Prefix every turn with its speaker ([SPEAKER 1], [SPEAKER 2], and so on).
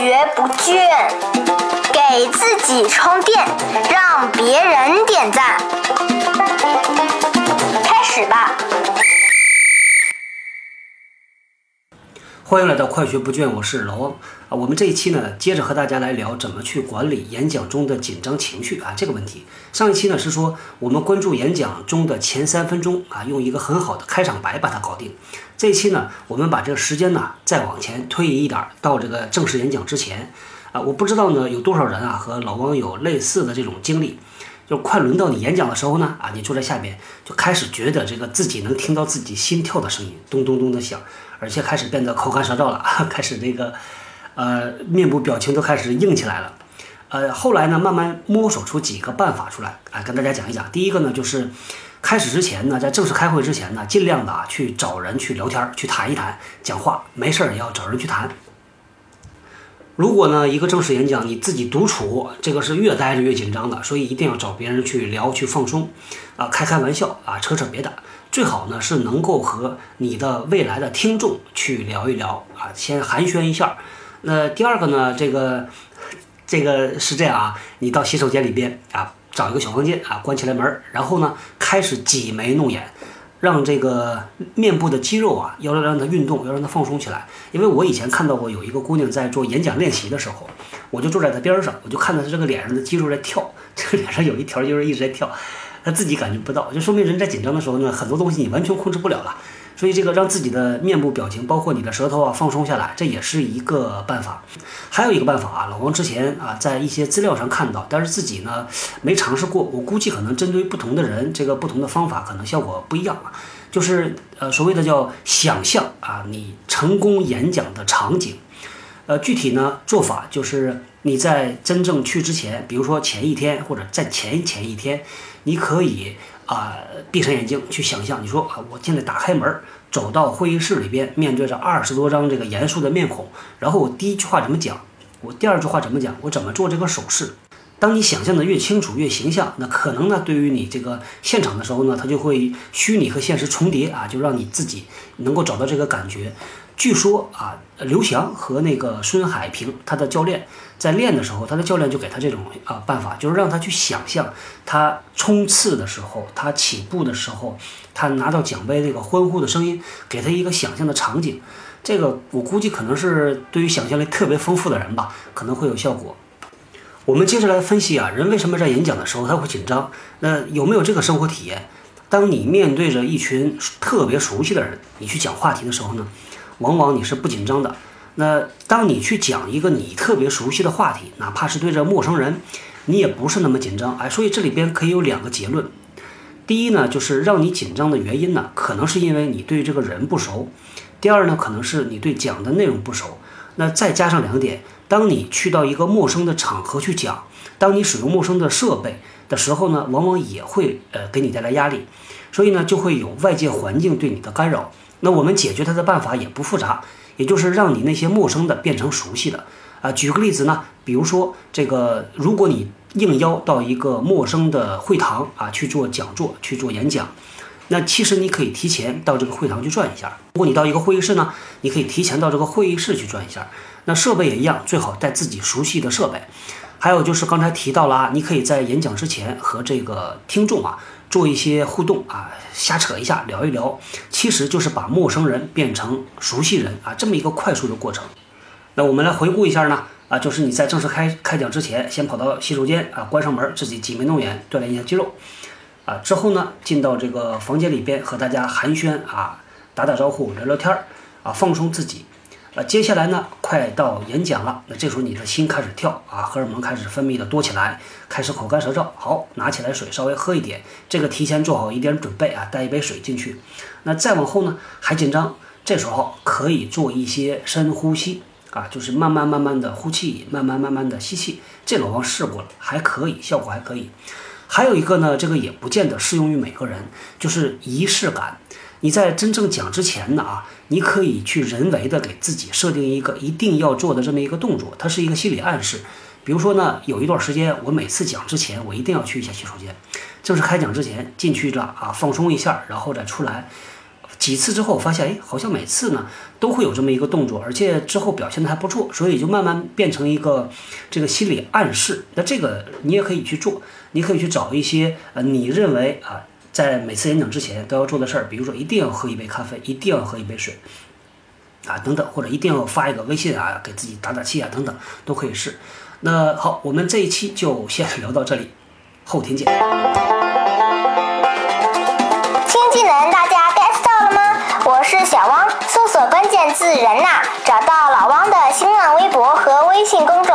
[SPEAKER 1] 学不倦，给自己充电，让别人点赞。开始吧。
[SPEAKER 2] 欢迎来到快学不倦，我是老王啊。我们这一期呢，接着和大家来聊怎么去管理演讲中的紧张情绪啊这个问题。上一期呢是说我们关注演讲中的前三分钟啊，用一个很好的开场白把它搞定。这一期呢，我们把这个时间呢再往前推移一点，到这个正式演讲之前啊，我不知道呢有多少人啊和老王有类似的这种经历。就快轮到你演讲的时候呢，啊，你坐在下边就开始觉得这个自己能听到自己心跳的声音，咚咚咚的响，而且开始变得口干舌燥了，开始这个，呃，面部表情都开始硬起来了，呃，后来呢，慢慢摸索出几个办法出来，啊，跟大家讲一讲。第一个呢，就是开始之前呢，在正式开会之前呢，尽量的啊去找人去聊天，去谈一谈，讲话没事儿也要找人去谈。如果呢，一个正式演讲你自己独处，这个是越待着越紧张的，所以一定要找别人去聊，去放松，啊，开开玩笑啊，扯扯别的，最好呢是能够和你的未来的听众去聊一聊啊，先寒暄一下。那第二个呢，这个这个是这样啊，你到洗手间里边啊，找一个小房间啊，关起来门，然后呢开始挤眉弄眼。让这个面部的肌肉啊，要让它运动，要让它放松起来。因为我以前看到过有一个姑娘在做演讲练习的时候，我就坐在她边上，我就看到她这个脸上的肌肉在跳，这个脸上有一条肌肉一直在跳，她自己感觉不到，就说明人在紧张的时候呢，很多东西你完全控制不了了。所以这个让自己的面部表情，包括你的舌头啊放松下来，这也是一个办法。还有一个办法啊，老王之前啊在一些资料上看到，但是自己呢没尝试过。我估计可能针对不同的人，这个不同的方法可能效果不一样啊。就是呃所谓的叫想象啊，你成功演讲的场景。呃，具体呢做法就是你在真正去之前，比如说前一天或者在前前一天，你可以。啊，闭上眼睛去想象，你说啊，我现在打开门，走到会议室里边，面对着二十多张这个严肃的面孔，然后我第一句话怎么讲，我第二句话怎么讲，我怎么做这个手势。当你想象的越清楚越形象，那可能呢，对于你这个现场的时候呢，它就会虚拟和现实重叠啊，就让你自己能够找到这个感觉。据说啊，刘翔和那个孙海平他的教练在练的时候，他的教练就给他这种啊办法，就是让他去想象他冲刺的时候，他起步的时候，他拿到奖杯那个欢呼的声音，给他一个想象的场景。这个我估计可能是对于想象力特别丰富的人吧，可能会有效果。我们接着来分析啊，人为什么在演讲的时候他会紧张？那有没有这个生活体验？当你面对着一群特别熟悉的人，你去讲话题的时候呢？往往你是不紧张的。那当你去讲一个你特别熟悉的话题，哪怕是对着陌生人，你也不是那么紧张。哎，所以这里边可以有两个结论。第一呢，就是让你紧张的原因呢，可能是因为你对这个人不熟；第二呢，可能是你对讲的内容不熟。那再加上两点，当你去到一个陌生的场合去讲，当你使用陌生的设备的时候呢，往往也会呃给你带来压力。所以呢，就会有外界环境对你的干扰。那我们解决它的办法也不复杂，也就是让你那些陌生的变成熟悉的啊。举个例子呢，比如说这个，如果你应邀到一个陌生的会堂啊去做讲座、去做演讲，那其实你可以提前到这个会堂去转一下。如果你到一个会议室呢，你可以提前到这个会议室去转一下。那设备也一样，最好带自己熟悉的设备。还有就是刚才提到了啊，你可以在演讲之前和这个听众啊。做一些互动啊，瞎扯一下，聊一聊，其实就是把陌生人变成熟悉人啊，这么一个快速的过程。那我们来回顾一下呢，啊，就是你在正式开开讲之前，先跑到洗手间啊，关上门，自己挤眉弄眼，锻炼一下肌肉，啊，之后呢，进到这个房间里边和大家寒暄啊，打打招呼，聊聊天儿啊，放松自己。呃，接下来呢，快到演讲了，那这时候你的心开始跳啊，荷尔蒙开始分泌的多起来，开始口干舌燥。好，拿起来水稍微喝一点，这个提前做好一点准备啊，带一杯水进去。那再往后呢，还紧张，这时候可以做一些深呼吸啊，就是慢慢慢慢的呼气，慢慢慢慢的吸气。这老王试过了，还可以，效果还可以。还有一个呢，这个也不见得适用于每个人，就是仪式感。你在真正讲之前呢啊，你可以去人为的给自己设定一个一定要做的这么一个动作，它是一个心理暗示。比如说呢，有一段时间我每次讲之前，我一定要去一下洗手间，正式开讲之前进去了啊，放松一下，然后再出来，几次之后，发现哎，好像每次呢都会有这么一个动作，而且之后表现的还不错，所以就慢慢变成一个这个心理暗示。那这个你也可以去做，你可以去找一些呃，你认为啊，在每次演讲之前都要做的事儿，比如说一定要喝一杯咖啡，一定要喝一杯水，啊等等，或者一定要发一个微信啊，给自己打打气啊等等，都可以试。那好，我们这一期就先聊到这里，后天见。
[SPEAKER 1] 新技能大家 get 到了吗？我是小汪，搜索关键字“人呐”，找到老汪的新浪微博和微信公众，